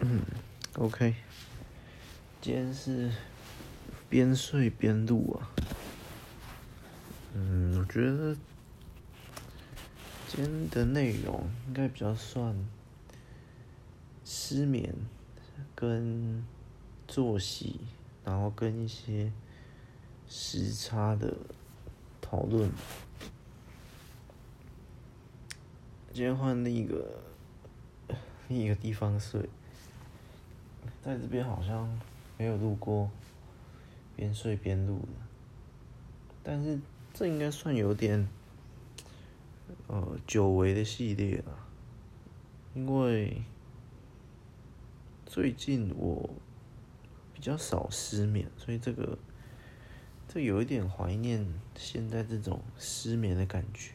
嗯，OK，今天是边睡边录啊。嗯，我觉得今天的内容应该比较算失眠跟作息，然后跟一些时差的讨论。今天换另一个另一个地方睡，在这边好像没有录过边睡边录的，但是这应该算有点呃久违的系列了，因为最近我比较少失眠，所以这个这有一点怀念现在这种失眠的感觉。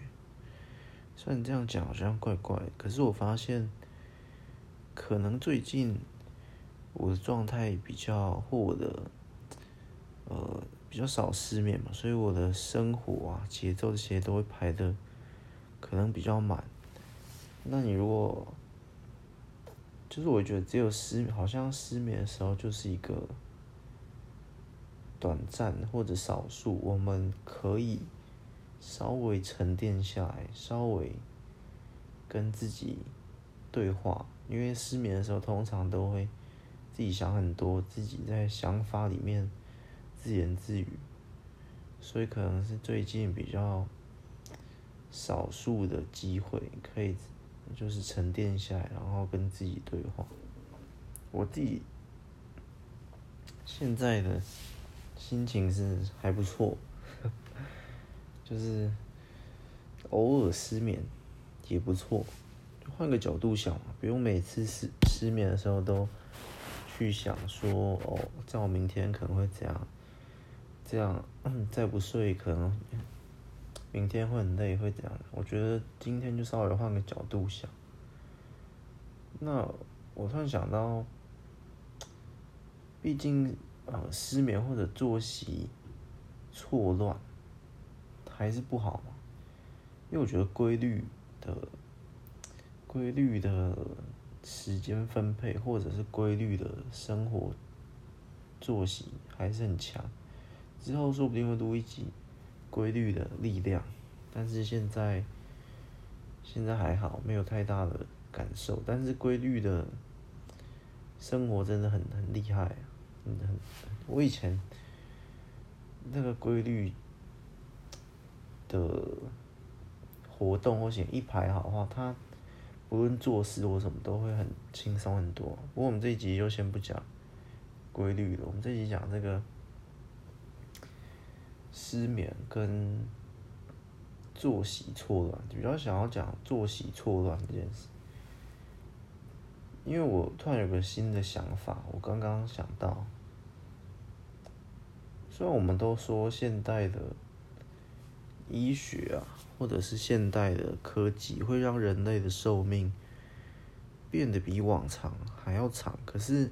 虽然这样讲好像怪怪，可是我发现，可能最近我的状态比较，或我的呃比较少失眠嘛，所以我的生活啊节奏这些都会排的可能比较满。那你如果就是我觉得只有失好像失眠的时候就是一个短暂或者少数，我们可以。稍微沉淀下来，稍微跟自己对话，因为失眠的时候通常都会自己想很多，自己在想法里面自言自语，所以可能是最近比较少数的机会可以就是沉淀下来，然后跟自己对话。我自己现在的心情是还不错。就是偶尔失眠也不错，换个角度想，不用每次失失眠的时候都去想说哦，这样我明天可能会怎样，这样再不睡可能明天会很累，会怎样？我觉得今天就稍微换个角度想。那我突然想到，毕竟呃失眠或者作息错乱。还是不好嘛，因为我觉得规律的、规律的时间分配，或者是规律的生活作息还是很强。之后说不定会录一集规律的力量，但是现在现在还好，没有太大的感受。但是规律的生活真的很很厉害，很很。我以前那个规律。的活动或者一排好的话，他不论做事或什么都会很轻松很多。不过我们这一集就先不讲规律了，我们这一集讲这个失眠跟作息错乱，比较想要讲作息错乱这件事。因为我突然有个新的想法，我刚刚想到，虽然我们都说现代的。医学啊，或者是现代的科技，会让人类的寿命变得比往常还要长。可是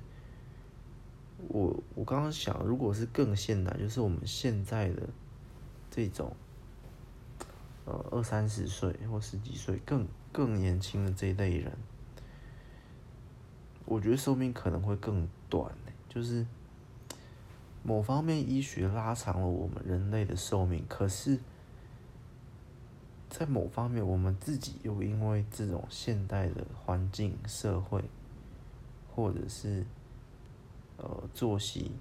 我，我刚刚想，如果是更现代，就是我们现在的这种，呃，二三十岁或十几岁更更年轻的这一类人，我觉得寿命可能会更短。就是某方面，医学拉长了我们人类的寿命，可是。在某方面，我们自己又因为这种现代的环境、社会，或者是呃作息、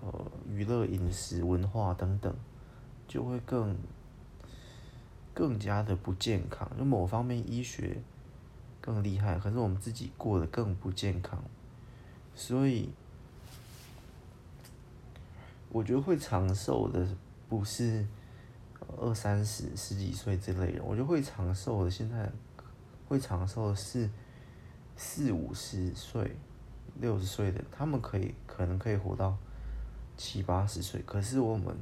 呃娱乐、饮食、文化等等，就会更更加的不健康。就某方面医学更厉害，可是我们自己过得更不健康。所以，我觉得会长寿的不是。二三十、十几岁这类人，我觉得会长寿的。现在会长寿的是四五十岁、六十岁的，他们可以可能可以活到七八十岁。可是我们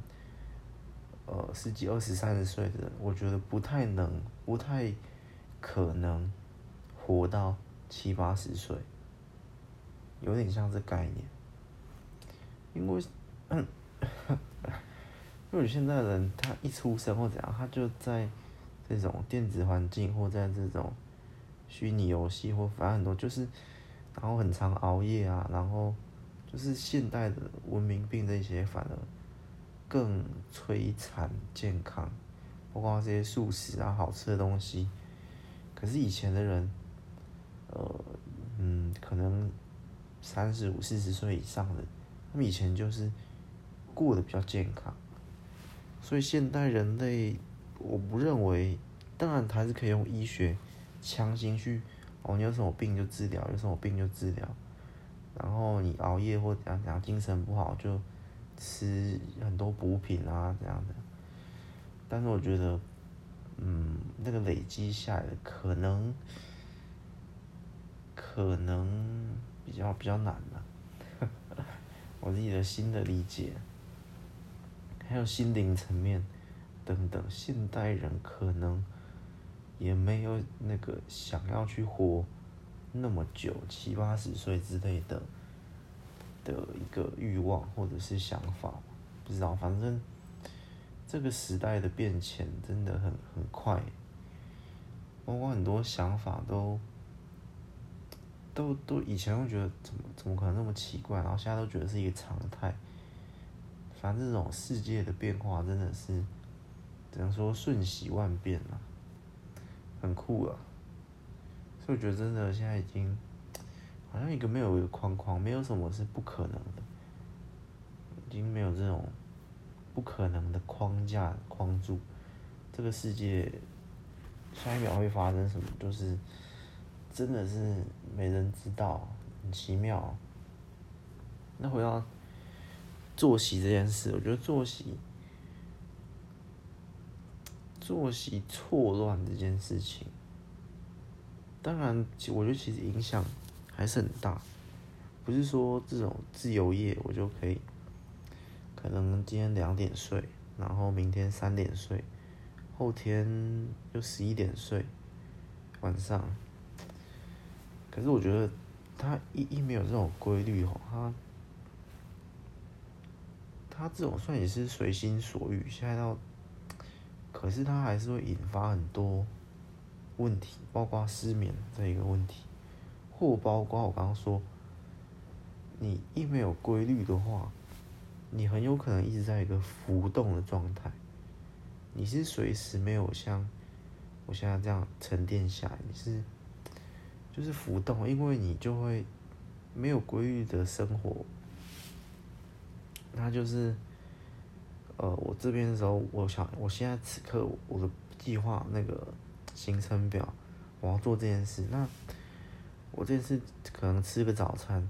呃十几、二十、三十岁的，我觉得不太能、不太可能活到七八十岁，有点像这概念，因为嗯。因为现在的人，他一出生或怎样，他就在这种电子环境或在这种虚拟游戏或反正很多，就是然后很常熬夜啊，然后就是现代的文明病这些反而更摧残健康，包括这些素食啊、好吃的东西。可是以前的人，呃，嗯，可能三十五、四十岁以上的，他们以前就是过得比较健康。所以现代人类，我不认为，当然还是可以用医学强行去，哦，你有什么病就治疗，有什么病就治疗。然后你熬夜或怎样怎样，精神不好就吃很多补品啊这样的。但是我觉得。嗯，那个累积下来的可能，可能比较比较难了。我自己的新的理解，还有心灵层面等等，现代人可能也没有那个想要去活那么久，七八十岁之类的的一个欲望或者是想法，不知道，反正。这个时代的变迁真的很很快，包括很多想法都都都以前会觉得怎么怎么可能那么奇怪，然后现在都觉得是一个常态。反正这种世界的变化真的是只能说瞬息万变了，很酷啊！所以我觉得真的现在已经好像一个没有框框，没有什么是不可能的，已经没有这种。不可能的框架框住这个世界，下一秒会发生什么？就是真的是没人知道，很奇妙。那回到作息这件事，我觉得作息作息错乱这件事情，当然，我觉得其实影响还是很大。不是说这种自由业我就可以。可能今天两点睡，然后明天三点睡，后天又十一点睡，晚上。可是我觉得他一一没有这种规律哦，他他这种算也是随心所欲，现在到，可是他还是会引发很多问题，包括失眠这一个问题，或包括我刚刚说，你一没有规律的话。你很有可能一直在一个浮动的状态，你是随时没有像我现在这样沉淀下来，你是就是浮动，因为你就会没有规律的生活，那就是呃，我这边的时候，我想我现在此刻我的计划那个行程表，我要做这件事，那我这件事可能吃个早餐，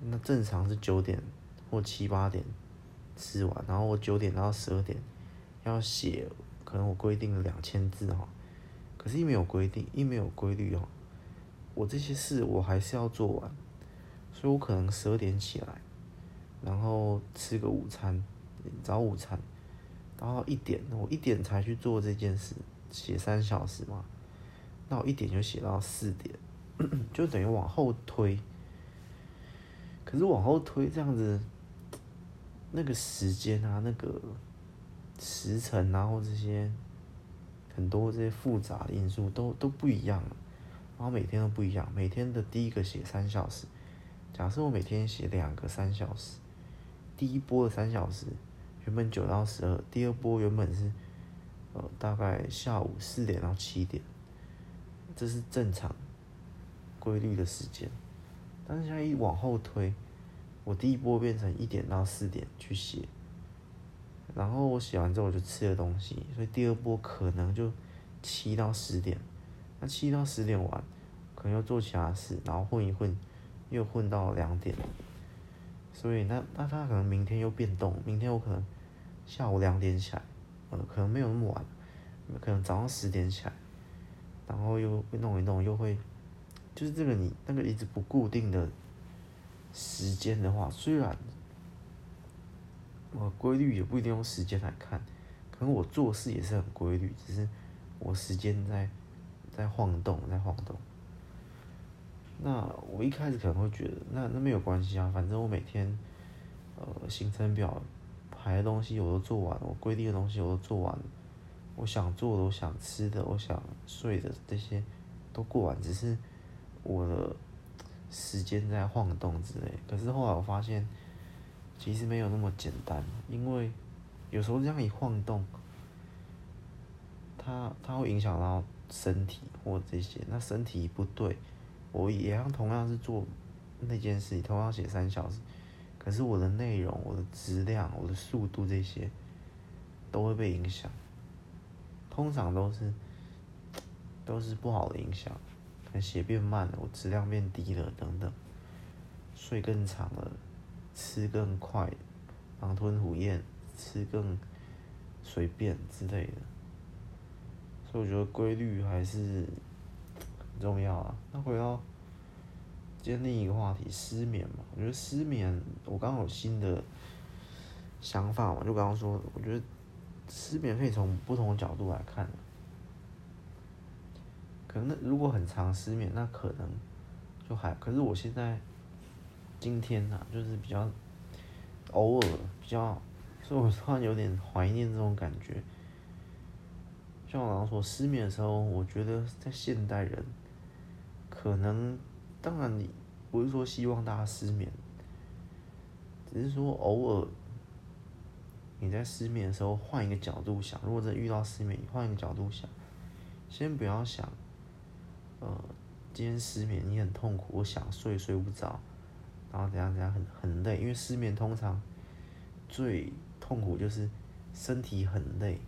那正常是九点。或七八点吃完，然后我九点到十二点要写，可能我规定了两千字哈，可是，一没有规定，一没有规律哦，我这些事我还是要做完，所以我可能十二点起来，然后吃个午餐，早午餐，然后一点，我一点才去做这件事，写三小时嘛，那我一点就写到四点，就等于往后推，可是往后推这样子。那个时间啊，那个时辰啊，或这些很多这些复杂的因素都都不一样，然后每天都不一样。每天的第一个写三小时，假设我每天写两个三小时，第一波的三小时原本九到十二，第二波原本是呃大概下午四点到七点，这是正常规律的时间。但是现在一往后推。我第一波变成一点到四点去写，然后我写完之后我就吃了东西，所以第二波可能就七到十点，那七到十点完，可能又做其他事，然后混一混，又混到两点，所以那那他可能明天又变动，明天我可能下午两点起来，呃，可能没有那么晚，可能早上十点起来，然后又会弄一弄，又会，就是这个你那个一直不固定的。时间的话，虽然我规律也不一定用时间来看，可能我做事也是很规律，只是我时间在在晃动，在晃动。那我一开始可能会觉得，那那没有关系啊，反正我每天呃行程表排的东西我都做完了，我规定的东西我都做完了，我想做的、我想吃的、我想睡的这些都过完，只是我的。时间在晃动之类。可是后来我发现，其实没有那么简单，因为有时候这样一晃动，它它会影响到身体或这些。那身体不对，我也同样是做那件事，同样写三小时，可是我的内容、我的质量、我的速度这些都会被影响。通常都是都是不好的影响，写变慢了，我质量变低了等等，睡更长了，吃更快，狼吞虎咽，吃更随便之类的。所以我觉得规律还是很重要啊。那回到今天另一个话题，失眠嘛，我觉得失眠，我刚好有新的想法嘛，就刚刚说，我觉得。失眠可以从不同的角度来看，可能如果很常失眠，那可能就还。可是我现在今天呢、啊，就是比较偶尔比较，所以我突然有点怀念这种感觉。像我刚刚说失眠的时候，我觉得在现代人，可能当然你不是说希望大家失眠，只是说偶尔。你在失眠的时候，换一个角度想，如果真遇到失眠，你换一个角度想，先不要想，呃，今天失眠你很痛苦，我想睡睡不着，然后怎样怎样很很累，因为失眠通常最痛苦就是身体很累，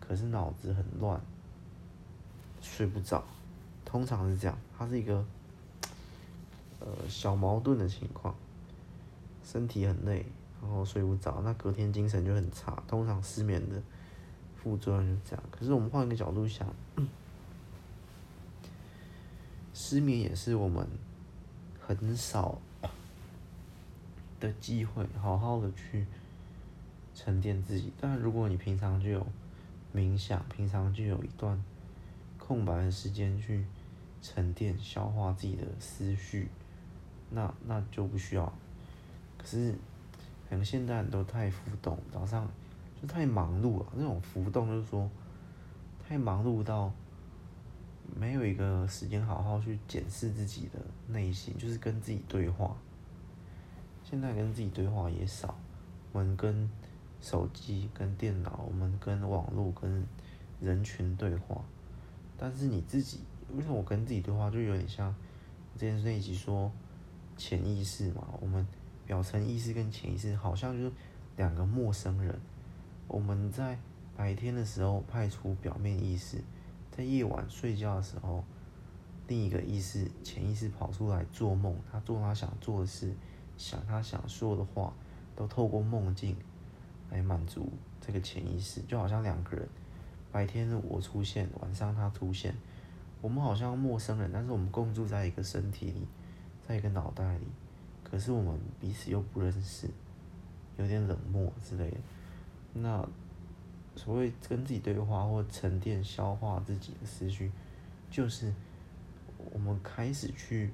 可是脑子很乱，睡不着，通常是这样，它是一个呃小矛盾的情况，身体很累。然后睡不着，那隔天精神就很差。通常失眠的副作用就是这样。可是我们换一个角度想，失眠也是我们很少的机会，好好的去沉淀自己。但如果你平常就有冥想，平常就有一段空白的时间去沉淀、消化自己的思绪，那那就不需要。可是。可能现在人都太浮动，早上就太忙碌了。那种浮动就是说，太忙碌到没有一个时间好好去检视自己的内心，就是跟自己对话。现在跟自己对话也少，我们跟手机、跟电脑，我们跟网络、跟人群对话。但是你自己，为什么我跟自己对话，就有点像之前那一集说潜意识嘛，我们。表层意识跟潜意识好像就是两个陌生人。我们在白天的时候派出表面意识，在夜晚睡觉的时候，另一个意识潜意识跑出来做梦，他做他想做的事，想他想说的话，都透过梦境来满足这个潜意识。就好像两个人，白天我出现，晚上他出现，我们好像陌生人，但是我们共住在一个身体里，在一个脑袋里。可是我们彼此又不认识，有点冷漠之类的。那所谓跟自己对话或沉淀、消化自己的思绪，就是我们开始去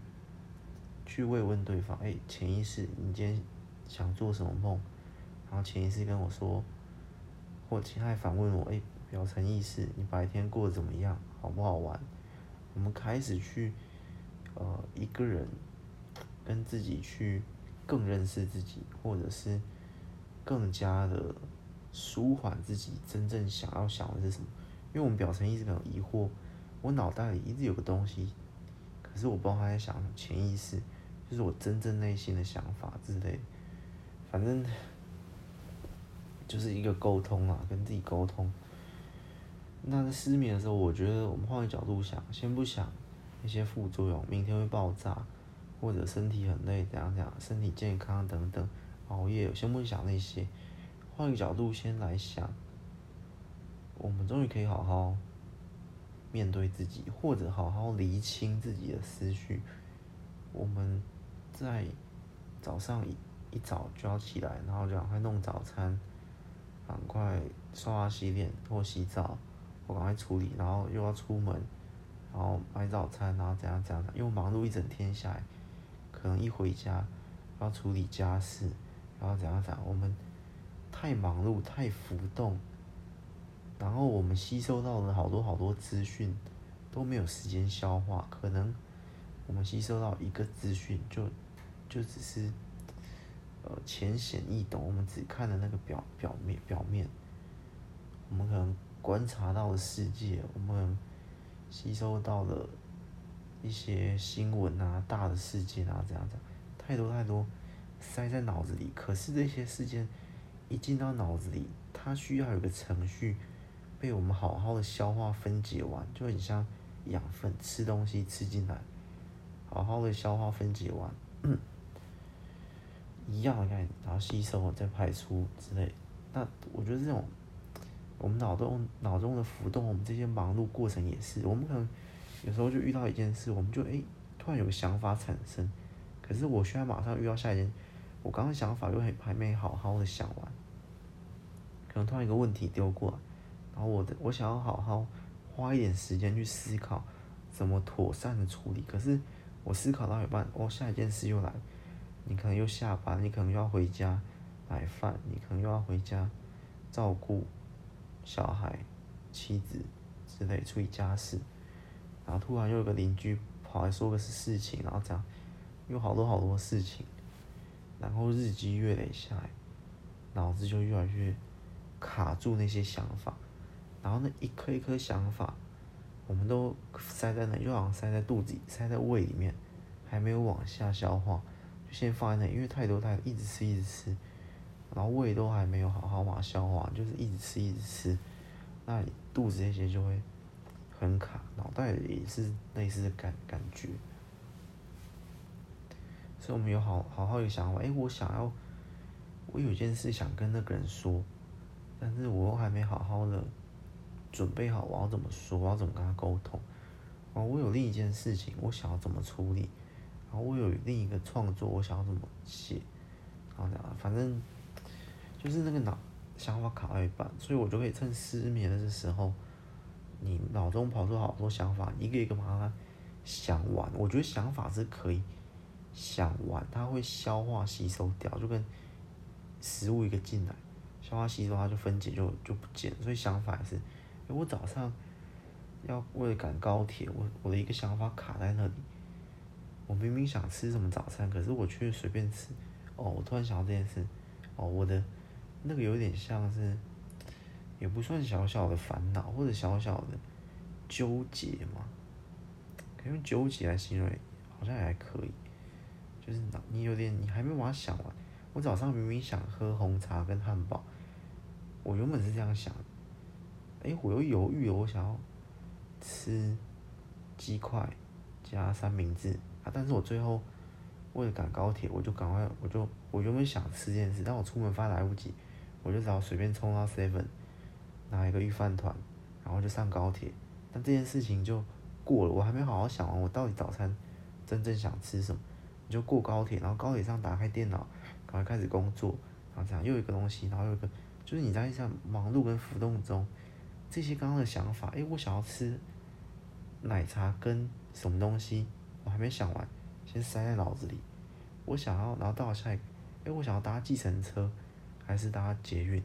去慰问对方。哎，潜意识，你今天想做什么梦？然后潜意识跟我说，或其他反问我，哎，表层意识，你白天过得怎么样？好不好玩？我们开始去呃一个人。跟自己去更认识自己，或者是更加的舒缓自己真正想要想的是什么？因为我们表层一直很疑惑，我脑袋里一直有个东西，可是我不知道他在想什么，潜意识就是我真正内心的想法之类。反正就是一个沟通啊，跟自己沟通。那在失眠的时候，我觉得我们换个角度想，先不想那些副作用，明天会爆炸。或者身体很累，怎样怎样，身体健康等等，熬夜，先不想那些，换个角度先来想，我们终于可以好好面对自己，或者好好厘清自己的思绪。我们在早上一一早就要起来，然后就赶快弄早餐，赶快刷牙洗脸或洗澡，赶快处理，然后又要出门，然后买早餐，然后怎样怎样的，因为忙碌一整天下来。可能一回家要处理家事，然后怎样怎样，我们太忙碌、太浮动，然后我们吸收到了好多好多资讯，都没有时间消化。可能我们吸收到一个资讯，就就只是呃浅显易懂，我们只看了那个表表面表面，我们可能观察到的世界，我们吸收到了一些新闻啊、大的事件啊，这样子，太多太多塞在脑子里。可是这些事件一进到脑子里，它需要有个程序被我们好好的消化分解完，就很像养分，吃东西吃进来，好好的消化分解完，一样的概念，然后吸收再排出之类。那我觉得这种我们脑中脑中的浮动，我们这些忙碌过程也是，我们可能有时候就遇到一件事，我们就诶、突然有个想法产生，可是我需要马上遇到下一件，我刚刚想法又还还没好好的想完。可能突然一个问题丢过来，然后我的我想要好好花一点时间去思考怎么妥善的处理，可是我思考到一半，哦，下一件事又来，你可能又下班，你可能又要回家买饭，你可能又要回家照顾小孩、妻子之类处理家事，然后突然又有个邻居跑来说个事情，然后这样有好多好多事情，然后日积月累下来，脑子就越来越。卡住那些想法，然后那一颗一颗想法，我们都塞在那，就好像塞在肚子里，塞在胃里面，还没有往下消化，就先放在那，因为太多太多，一直吃一直吃，然后胃都还没有好好把它消化，就是一直吃一直吃，那肚子那些就会很卡，脑袋也是类似的感感觉，所以我们有好好好一个想法，哎，我想要，我有件事想跟那个人说。但是我又还没好好的准备好，我要怎么说，我要怎么跟他沟通。哦，我有另一件事情，我想要怎么处理。然后我有另一个创作，我想要怎么写。然后这样，反正就是那个脑想法卡到一半，所以我就可以趁失眠的时候，你脑中跑出好多想法，一个一个把它想完。我觉得想法是可以想完，它会消化吸收掉，就跟食物一个进来。消化吸收，它就分解就就不见，所以想法是，我早上要为了赶高铁，我我的一个想法卡在那里。我明明想吃什么早餐，可是我却随便吃。哦，我突然想到这件事。哦，我的那个有点像是，也不算小小的烦恼或者小小的纠结嘛，可以用纠结来形容，好像也还可以。就是你有点，你还没把它想完。我早上明明想喝红茶跟汉堡。我原本是这样想的，哎，我又犹豫了，我想要吃鸡块加三明治啊，但是我最后为了赶高铁，我就赶快，我就我原本想吃这件事，但我出门发来不及，我就只好随便冲到 seven 拿一个御饭团，然后就上高铁，但这件事情就过了，我还没好好想完我到底早餐真正想吃什么，你就过高铁，然后高铁上打开电脑，赶快开始工作，然后这样又一个东西，然后又一个。就是你在这样忙碌跟浮动中，这些刚刚的想法，诶，我想要吃奶茶跟什么东西，我还没想完，先塞在脑子里。我想要，然后到了下一个，诶，我想要搭计程车还是搭捷运？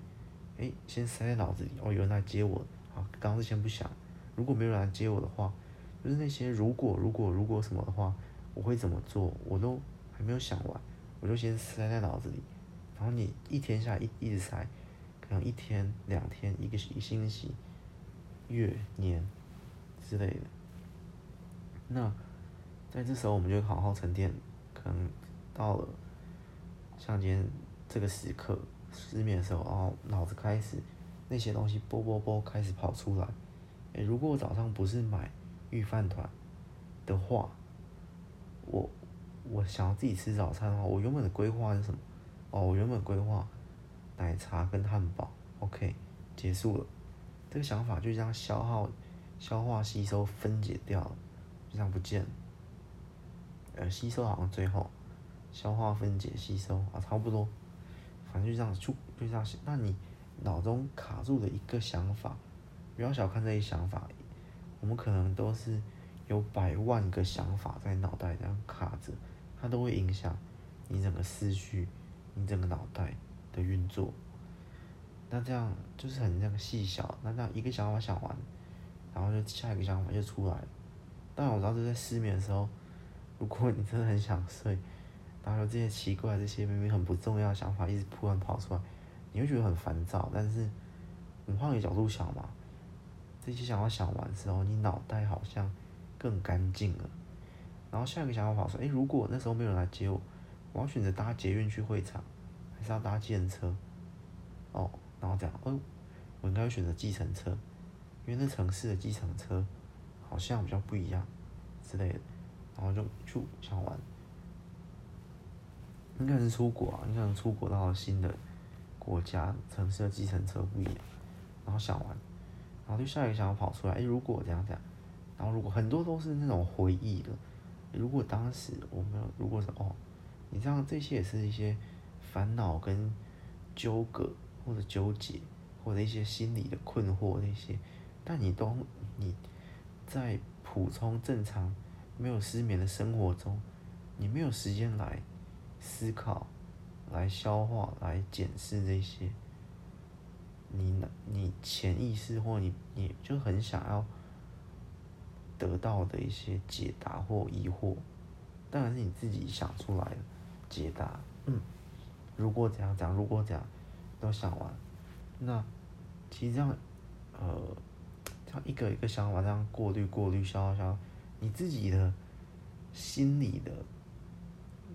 诶，先塞在脑子里。哦，有人来接我，好，刚刚是先不想。如果没有人来接我的话，就是那些如果如果如果什么的话，我会怎么做？我都还没有想完，我就先塞在脑子里。然后你一天下来一一直塞。可能一天、两天、一个一星期、月、年之类的。那在这时候，我们就好好沉淀。可能到了像今天这个时刻失眠的时候，然后脑子开始那些东西啵啵啵开始跑出来。诶，如果我早上不是买预饭团的话，我我想要自己吃早餐的话，我原本的规划是什么？哦，我原本规划。奶茶跟汉堡，OK，结束了。这个想法就这样消耗、消化、吸收、分解掉了，就这样不见了。呃，吸收好像最后，消化、分解、吸收啊，差不多。反正就这样，就就这样想。那你脑中卡住的一个想法，不要小看这些想法，我们可能都是有百万个想法在脑袋这样卡着，它都会影响你整个思绪，你整个脑袋。的运作，那这样就是很那个细小，那这样一个想法想完，然后就下一个想法就出来了。当然我知道这在失眠的时候，如果你真的很想睡，然后这些奇怪、这些明明很不重要的想法一直突然跑出来，你会觉得很烦躁。但是，你换个角度想嘛，这些想法想完之后，你脑袋好像更干净了。然后下一个想法跑出来，诶，如果那时候没有人来接我，我要选择搭捷运去会场，还是要搭计程车？哦，然后这样，哦，我应该会选择计程车，因为那城市的计程车好像比较不一样之类的。然后就就想玩，应该是出国啊，你可能出国到新的国家，城市的计程车不一样。然后想玩，然后就下一个想法跑出来，诶，如果这样这样，然后如果很多都是那种回忆的，如果当时我没有，如果是哦，你这样这些也是一些烦恼跟纠葛或者纠结或者一些心理的困惑那些，但你都你在普通正常。没有失眠的生活中，你没有时间来思考、来消化、来检视这些，你你潜意识或你你就很想要得到的一些解答或疑惑，当然是你自己想出来的解答。嗯，如果怎样讲，如果怎样都想完，那其实这样，呃，这样一个一个想法这样过滤、过滤、消化、消化。你自己的心里的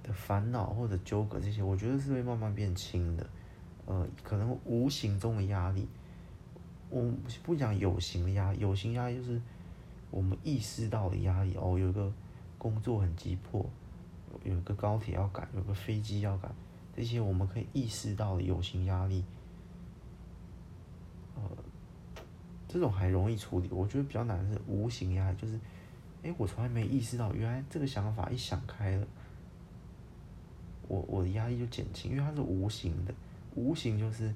的烦恼或者纠葛这些，我觉得是会慢慢变轻的。呃，可能无形中的压力，我不讲有形的压，有形压力就是我们意识到的压力。哦，有个工作很急迫，有一个高铁要赶，有个飞机要赶，这些我们可以意识到的有形压力，呃，这种还容易处理。我觉得比较难的是无形压力，就是。哎，我从来没意识到，原来这个想法一想开了，我我的压力就减轻，因为它是无形的，无形就是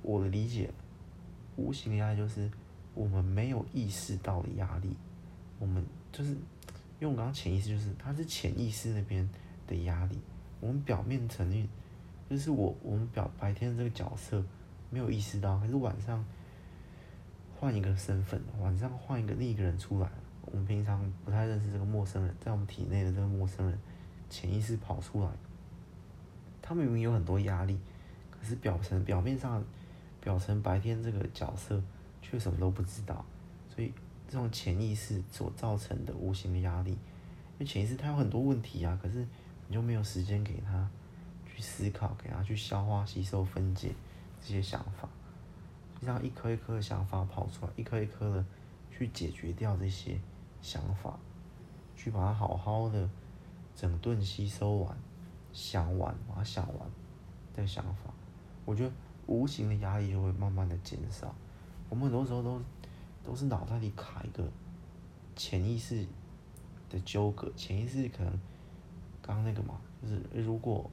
我的理解，无形的压力就是我们没有意识到的压力，我们就是，因为我刚刚潜意识就是它是潜意识那边的压力，我们表面承认，就是我我们表白天的这个角色没有意识到，可是晚上换一个身份，晚上换一个另一个人出来。我们平常不太认识这个陌生人，在我们体内的这个陌生人，潜意识跑出来，他明明有很多压力，可是表层表面上，表层白天这个角色却什么都不知道，所以这种潜意识所造成的无形的压力，因为潜意识它有很多问题啊，可是你就没有时间给他去思考，给他去消化、吸收、分解这些想法，就像一颗一颗的想法跑出来，一颗一颗的去解决掉这些。想法，去把它好好的整顿吸收完，想完把它想完，的想法，我觉得无形的压力就会慢慢的减少。我们很多时候都都是脑袋里卡一个潜意识的纠葛，潜意识可能刚那个嘛，就是如果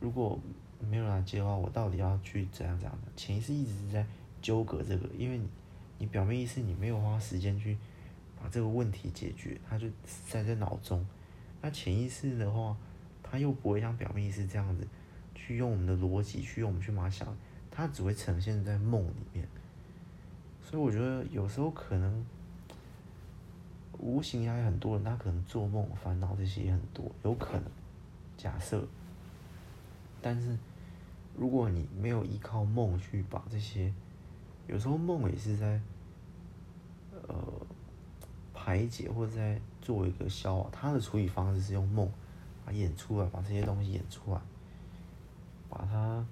如果没有人来接的话，我到底要去怎样怎样的？潜意识一直在纠葛这个，因为你你表面意识你没有花时间去。把这个问题解决，他就塞在脑中。那潜意识的话，他又不会像表面意识这样子，去用我们的逻辑去用我们去马想，他只会呈现在梦里面。所以我觉得有时候可能无形压力很多人，他可能做梦烦恼这些也很多，有可能。假设，但是如果你没有依靠梦去把这些，有时候梦也是在，呃。排解或者在做一个消化，他的处理方式是用梦把演出来，把这些东西演出来，把它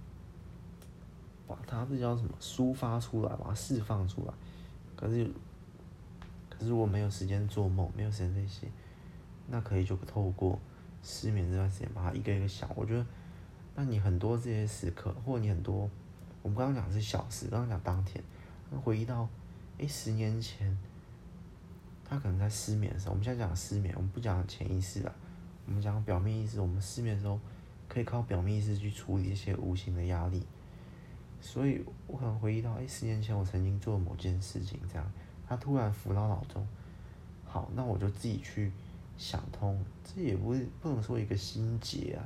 把它这叫什么抒发出来，把它释放出来。可是可是如果没有时间做梦，没有时间这些，那可以就透过失眠这段时间把它一个一个想。我觉得，那你很多这些时刻，或者你很多，我们刚刚讲的是小时，刚刚讲当天，回忆到哎、十年前。他可能在失眠的时候，我们现在讲失眠，我们不讲潜意识了，我们讲表面意识。我们失眠的时候，可以靠表面意识去处理一些无形的压力。所以我可能回忆到，哎，十年前我曾经做某件事情，这样，他突然浮到脑中。好，那我就自己去想通，这也不是不能说一个心结啊，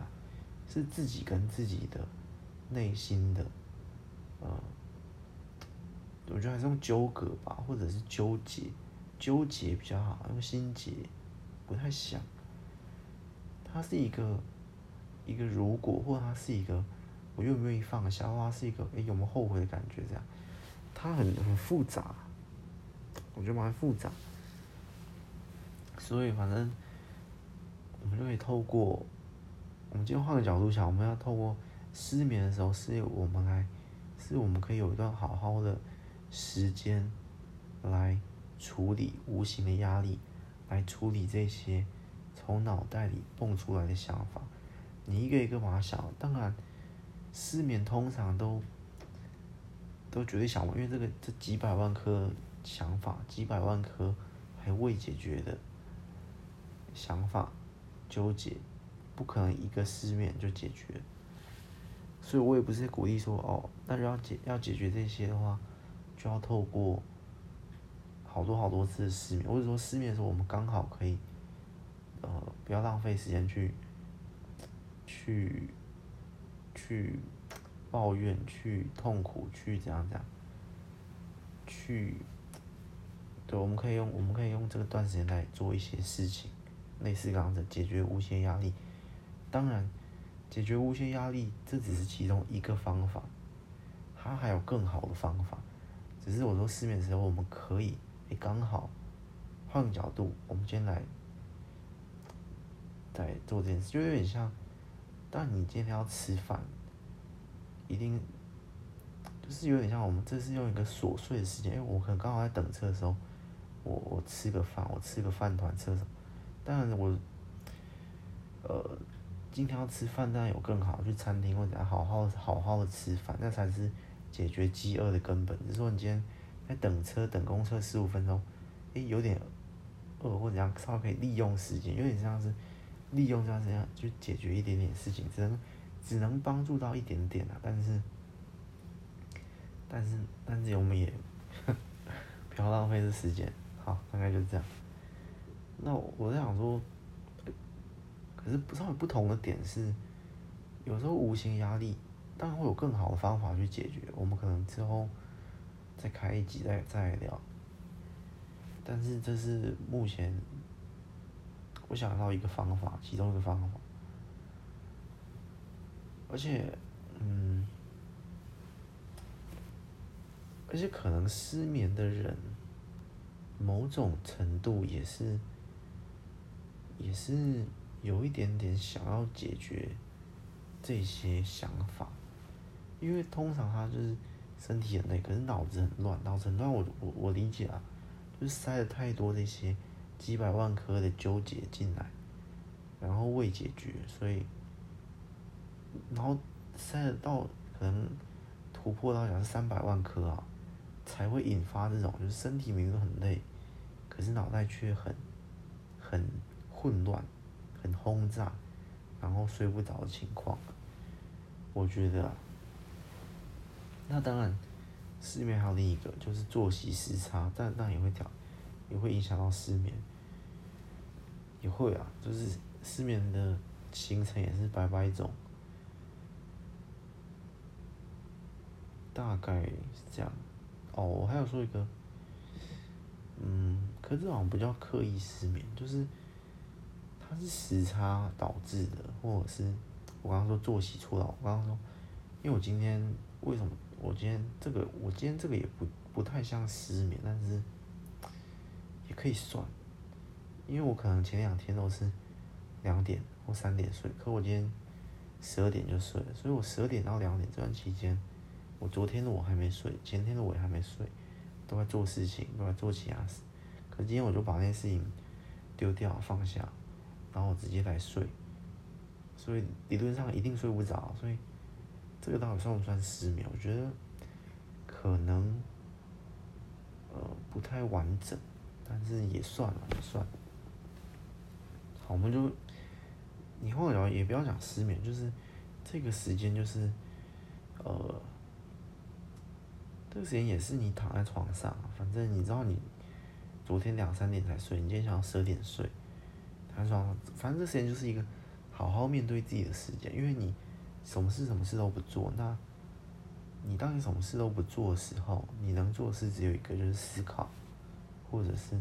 是自己跟自己的内心的，呃，我觉得还是用纠葛吧，或者是纠结。纠结比较好，用心结不太像，它是一个一个如果，或者它是一个我愿不愿意放下，或它是一个哎、有没有后悔的感觉这样，它很很复杂，我觉得蛮复杂，所以反正我们就可以透过，我们今天换个角度想，我们要透过失眠的时候，是我们来，是我们可以有一段好好的时间来。处理无形的压力，来处理这些从脑袋里蹦出来的想法，你一个一个把它想。当然，失眠通常都都绝对想不，因为这个这几百万颗想法，几百万颗还未解决的想法纠结，不可能一个失眠就解决。所以我也不是鼓励说哦，那要解要解决这些的话，就要透过。好多好多次失眠，或者说失眠的时候，我们刚好可以，呃，不要浪费时间去，去，去抱怨、去痛苦、去怎样怎样，去，对，我们可以用我们可以用这个段时间来做一些事情，类似刚刚的解决无限压力。当然，解决无限压力这只是其中一个方法，它还有更好的方法。只是我说失眠的时候，我们可以。也刚好，换个角度，我们今天来，在做这件事，就有点像，但你今天要吃饭，一定，就是有点像我们这是用一个琐碎的时间，因为我可能刚好在等车的时候，我我吃个饭，我吃个饭团，吃什么？当然我，呃，今天要吃饭，当然有更好，去餐厅或者好好好好的吃饭，那才是解决饥饿的根本。就是说你今天。在等车等公车十五分钟，诶、有点饿或者这样，稍微可以利用时间，有点像是利用这样这样就解决一点点事情，只能只能帮助到一点点啊，但是但是但是我们也 不要浪费这时间，好，大概就是这样。那我在想说，可是不稍微不同的点是，有时候无形压力当然会有更好的方法去解决，我们可能之后。再开一集再再聊，但是这是目前我想到一个方法，其中一个方法，而且，嗯，而且可能失眠的人，某种程度也是，也是有一点点想要解决这些想法，因为通常他就是。身体很累，可是脑子很乱，脑子很乱。我我我理解啊，就是塞了太多这些几百万颗的纠结进来，然后未解决，所以，然后塞了到可能突破到讲是三百万颗啊，才会引发这种就是身体明明很累，可是脑袋却很很混乱、很轰炸，然后睡不着的情况。我觉得。那当然，失眠还有另一个就是作息时差，但但也会调，也会影响到失眠，也会啊，就是失眠的形成也是百百种，大概是这样。哦，我还有说一个，嗯，可是好像不叫刻意失眠，就是它是时差导致的，或者是我刚刚说作息错了，我刚刚说，因为我今天为什么？我今天这个，我今天这个也不不太像失眠，但是也可以算，因为我可能前两天都是两点或三点睡，可我今天十二点就睡了，所以我十二点到两点这段期间，我昨天的我还没睡，前天的我也还没睡，都在做事情，都在做其他事，可是今天我就把那些事情丢掉放下，然后我直接来睡，所以理论上一定睡不着，所以。这个到底算不算失眠？我觉得可能呃不太完整，但是也算了，也算。好，我们就以后聊也不要讲失眠，就是这个时间就是呃这个时间也是你躺在床上，反正你知道你昨天两三点才睡，你今天想要十二点睡，躺在床上，反正这时间就是一个好好面对自己的时间，因为你。什么事什么事都不做，那，你当你什么事都不做的时候，你能做的事只有一个，就是思考，或者是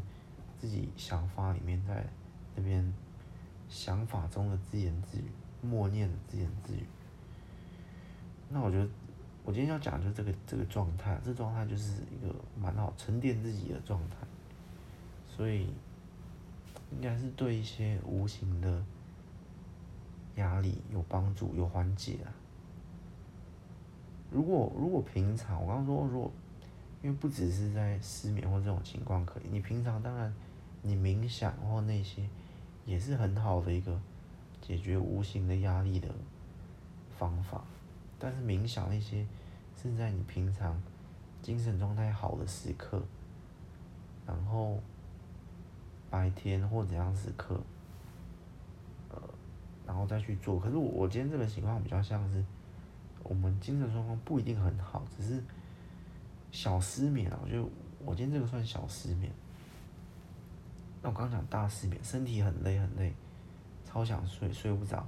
自己想法里面在那边想法中的自言自语、默念的自言自语。那我觉得，我今天要讲就这个这个状态，这状态就是一个蛮好沉淀自己的状态，所以应该是对一些无形的压力有帮助、有缓解啊。如果如果平常我刚刚说，如果因为不只是在失眠或这种情况可以，你平常当然你冥想或那些也是很好的一个解决无形的压力的方法。但是冥想那些是在你平常精神状态好的时刻，然后白天或怎样时刻，然后再去做。可是我我今天这个情况比较像是。我们精神状况不一定很好，只是小失眠啊。我觉得我今天这个算小失眠。那我刚讲大失眠，身体很累很累，超想睡，睡不着。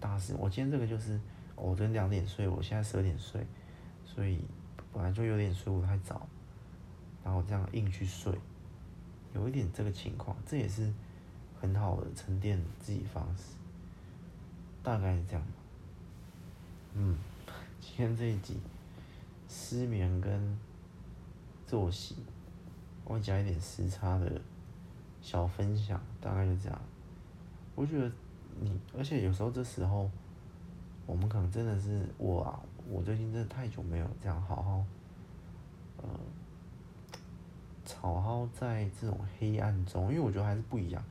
大失，我今天这个就是，我昨天两点睡，我现在十二点睡，所以本来就有点睡不太着，然后这样硬去睡，有一点这个情况，这也是很好的沉淀自己方式，大概是这样。嗯。今天这一集失眠跟作息，我会加一点时差的小分享，大概就这样。我觉得你，而且有时候这时候，我们可能真的是我啊，我最近真的太久没有这样好好，呃，好好在这种黑暗中，因为我觉得还是不一样。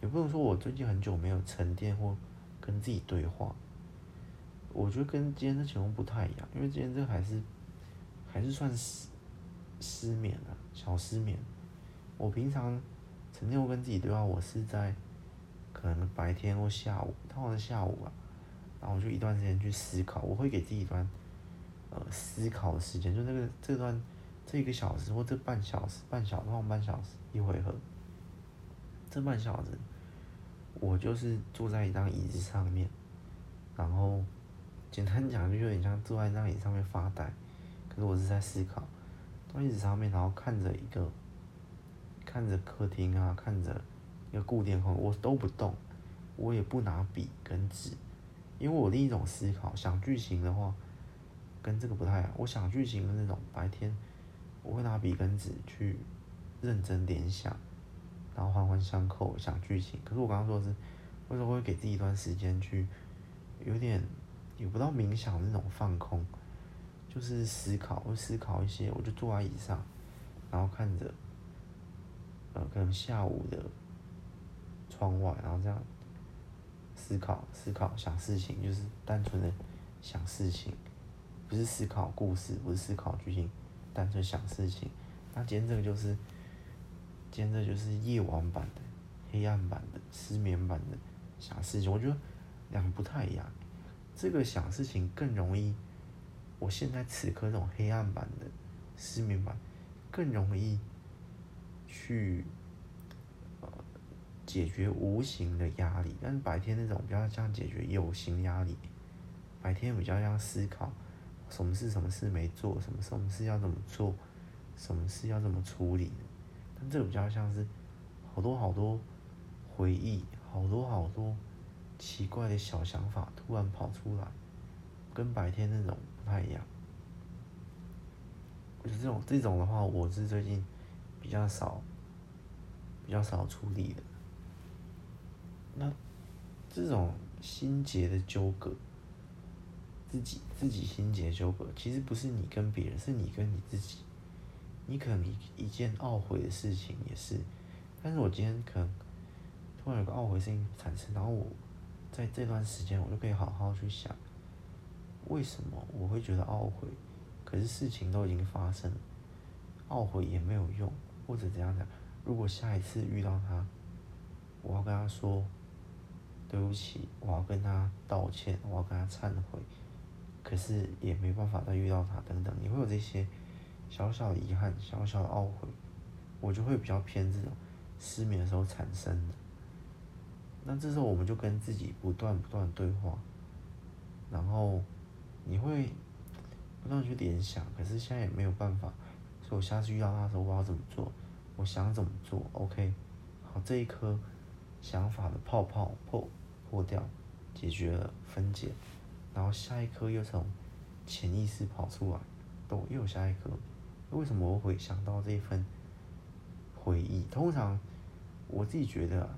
也不能说我最近很久没有沉淀或跟自己对话。我觉得跟今天的情况不太一样，因为今天这还是还是算失失眠了，小失眠。我平常成天会跟自己对话，我是在可能白天或下午，通常是下午啊，然后我就一段时间去思考，我会给自己一段呃思考的时间，就那个这段这一个小时或这半小时，半小时或半小时一回合，这半小时我就是坐在一张椅子上面，然后。简单讲就有点像坐在那椅子上面发呆，可是我是在思考，坐椅子上面，然后看着一个，看着客厅啊，看着一个固定空，我都不动，我也不拿笔跟纸，因为我另一种思考想剧情的话，跟这个不太一样。我想剧情的那种白天，我会拿笔跟纸去认真联想，然后环环相扣想剧情。可是我刚刚说的是，为什么会给自己一段时间去有点。有不到冥想那种放空，就是思考，会思考一些，我就坐在椅上，然后看着，呃，可能下午的窗外，然后这样思考、思考、想事情，就是单纯的想事情，不是思考故事，不是思考剧情，单纯想事情。那今天这个就是，今天这就是夜晚版的、黑暗版的、失眠版的想事情，我觉得两个不太一样。这个想事情更容易，我现在此刻这种黑暗版的失眠版，更容易去呃解决无形的压力，但是白天那种比较像解决有形压力，白天比较像思考什么事什么事没做，什么什么事要怎么做，什么事要怎么处理，这个比较像是好多好多回忆，好多好多。奇怪的小想法突然跑出来，跟白天那种不太一样。就是这种这种的话，我是最近比较少，比较少处理的。那这种心结的纠葛，自己自己心结纠葛，其实不是你跟别人，是你跟你自己。你可能一一件懊悔的事情也是，但是我今天可能突然有个懊悔事情产生，然后我。在这段时间，我就可以好好去想，为什么我会觉得懊悔？可是事情都已经发生，懊悔也没有用，或者怎样讲？如果下一次遇到他，我要跟他说对不起，我要跟他道歉，我要跟他忏悔，可是也没办法再遇到他，等等，你会有这些小小遗憾、小小懊悔，我就会比较偏这种失眠的时候产生的。那这时候我们就跟自己不断不断对话，然后你会不断去联想，可是现在也没有办法，所以我下次遇到他的时候，我要怎么做？我想怎么做？OK，好，这一颗想法的泡泡破破掉，解决了分解，然后下一颗又从潜意识跑出来，都又有下一颗。为什么我会想到这份回忆？通常我自己觉得，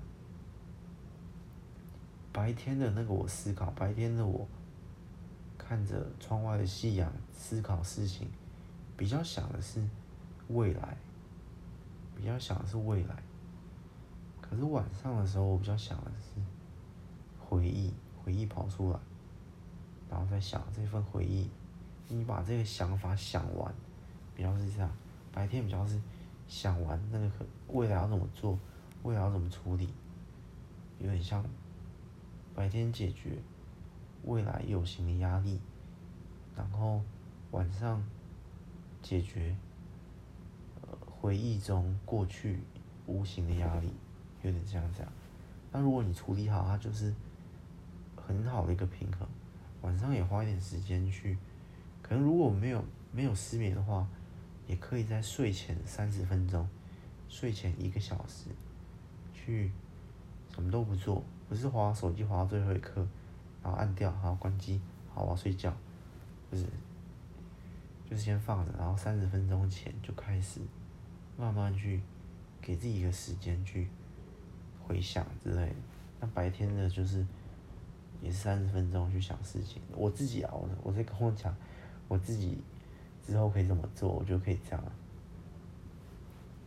白天的那个我思考，白天的我看着窗外的夕阳思考事情，比较想的是未来，比较想的是未来。可是晚上的时候，我比较想的是回忆，回忆跑出来，然后再想这份回忆。你把这个想法想完，比较是这样。白天比较是想完那个未来要怎么做，未来要怎么处理，有点像白天解决未来有形的压力，然后晚上解决呃回忆中过去无形的压力。有点这样，那如果你处理好，它就是很好的一个平衡。晚上也花一点时间去，可能如果没有没有失眠的话，也可以在睡前三十分钟，睡前一个小时，去什么都不做，不是划手机划到最后一刻，然后按掉，然后关机，好，我要睡觉，不是，就是先放着，然后三十分钟前就开始慢慢去给自己一个时间去。回想之类的，那白天的就是也是三十分钟去想事情。我自己啊，我我在跟我讲，我自己之后可以怎么做，我就可以这样，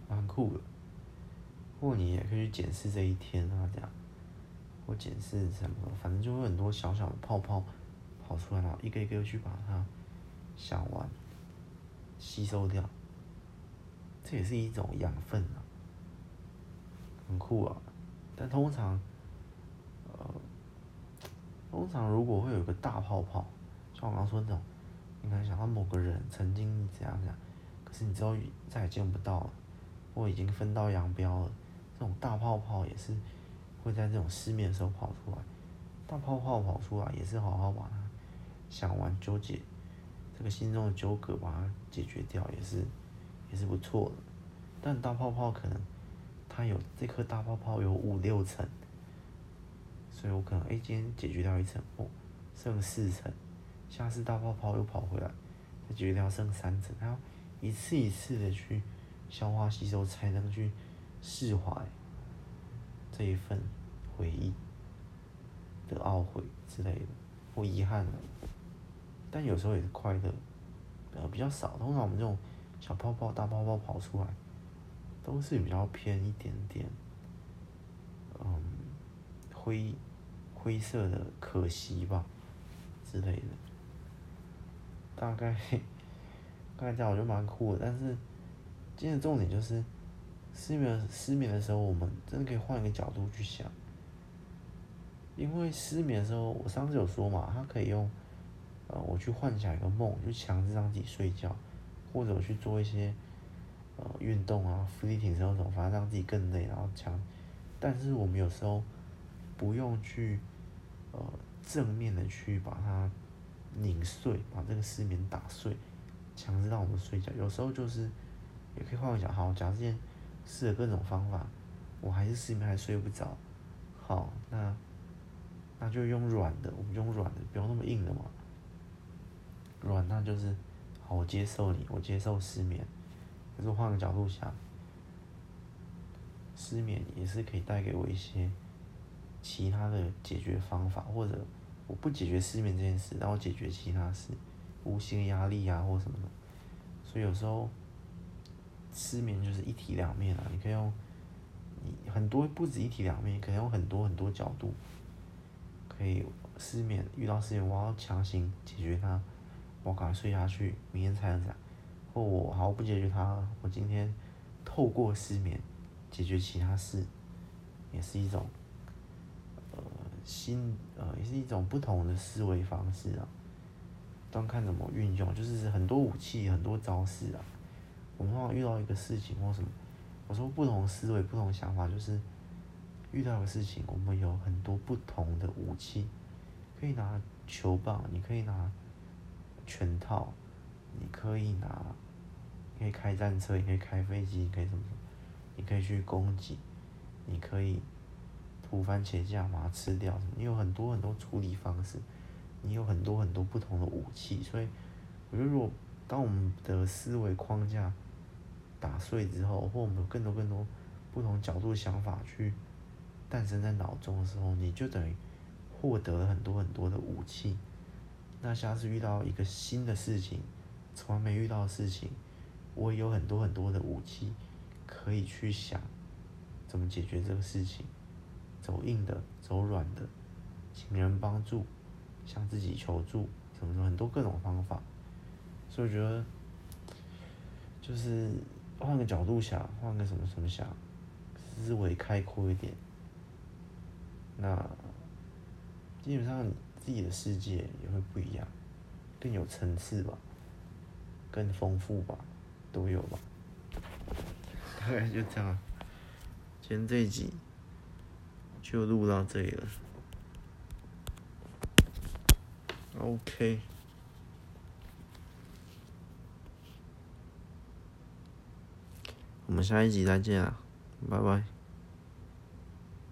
蛮酷的。或你也可以去检视这一天啊，这样，或检视什么，反正就会很多小小的泡泡跑出来，然后一个一个去把它想完，吸收掉，这也是一种养分啊，很酷啊。但通常，呃，通常如果会有一个大泡泡，像我刚刚说那种，可能想到某个人曾经怎样怎样，可是你之后再也见不到了，或已经分道扬镳了，这种大泡泡也是会在这种失眠的时候跑出来。大泡泡跑出来也是好好把它想完纠结，这个心中的纠葛把它解决掉，也是也是不错的。但大泡泡可能。它有这颗大泡泡有五六层，所以我可能哎、今天解决掉一层，哦，剩四层，下次大泡泡又跑回来，再解决掉剩三层，他要一次一次的去消化吸收，才能去释怀这一份回忆的懊悔之类的或遗憾，但有时候也是快乐，呃比较少，通常我们这种小泡泡、大泡泡跑出来。都是比较偏一点点，嗯，灰灰色的可惜吧之类的，大概大概这样我觉得蛮酷的。但是今天的重点就是失眠失眠的时候，我们真的可以换一个角度去想，因为失眠的时候，我上次有说嘛，他可以用呃我去幻想一个梦，就强制让自己睡觉，或者我去做一些。呃，运动啊，伏地挺身那种，反正让自己更累，然后强。但是我们有时候不用去呃正面的去把它拧碎，把这个失眠打碎，强制让我们睡觉。有时候就是也可以换个角，好，假设今天试了各种方法，我还是失眠，还睡不着。好，那那就用软的，我们用软的，不用那么硬的嘛。软，那就是好，我接受你，我接受失眠。可是换个角度想，失眠也是可以带给我一些其他的解决方法，或者我不解决失眠这件事，然后解决其他事，无形压力啊或什么的。所以有时候失眠就是一体两面啊，你可以用你很多不止一体两面，可以用很多很多角度，可以失眠遇到失眠，我要强行解决它，我赶快睡下去，明天才能这样。或我好不解决它，我今天透过失眠解决其他事，也是一种新呃也是一种不同的思维方式啊。端看怎么运用，就是很多武器很多招式啊。我们往往遇到一个事情或什么，我说不同思维不同想法，就是遇到的事情，我们有很多不同的武器，可以拿球棒，你可以拿拳套。你可以拿，可以开战车，你可以开飞机，你可以什么什么，你可以去攻击，你可以涂番茄酱把它吃掉。你有很多很多处理方式，你有很多很多不同的武器。所以，我觉得如果当我们的思维框架打碎之后，或我们有更多更多不同角度想法去诞生在脑中的时候，你就等于获得了很多很多的武器。那下次遇到一个新的事情，从来没遇到的事情，我也有很多很多的武器可以去想怎么解决这个事情，走硬的，走软的，请人帮助，向自己求助，怎么说很多各种方法。所以我觉得，就是换个角度想，换个什么什么想，思维开阔一点，那基本上。自己的世界也会不一样，更有层次吧，更丰富吧，都有吧。大概就这样，今天这一集就录到这里了。OK，我们下一集再见啊，拜拜。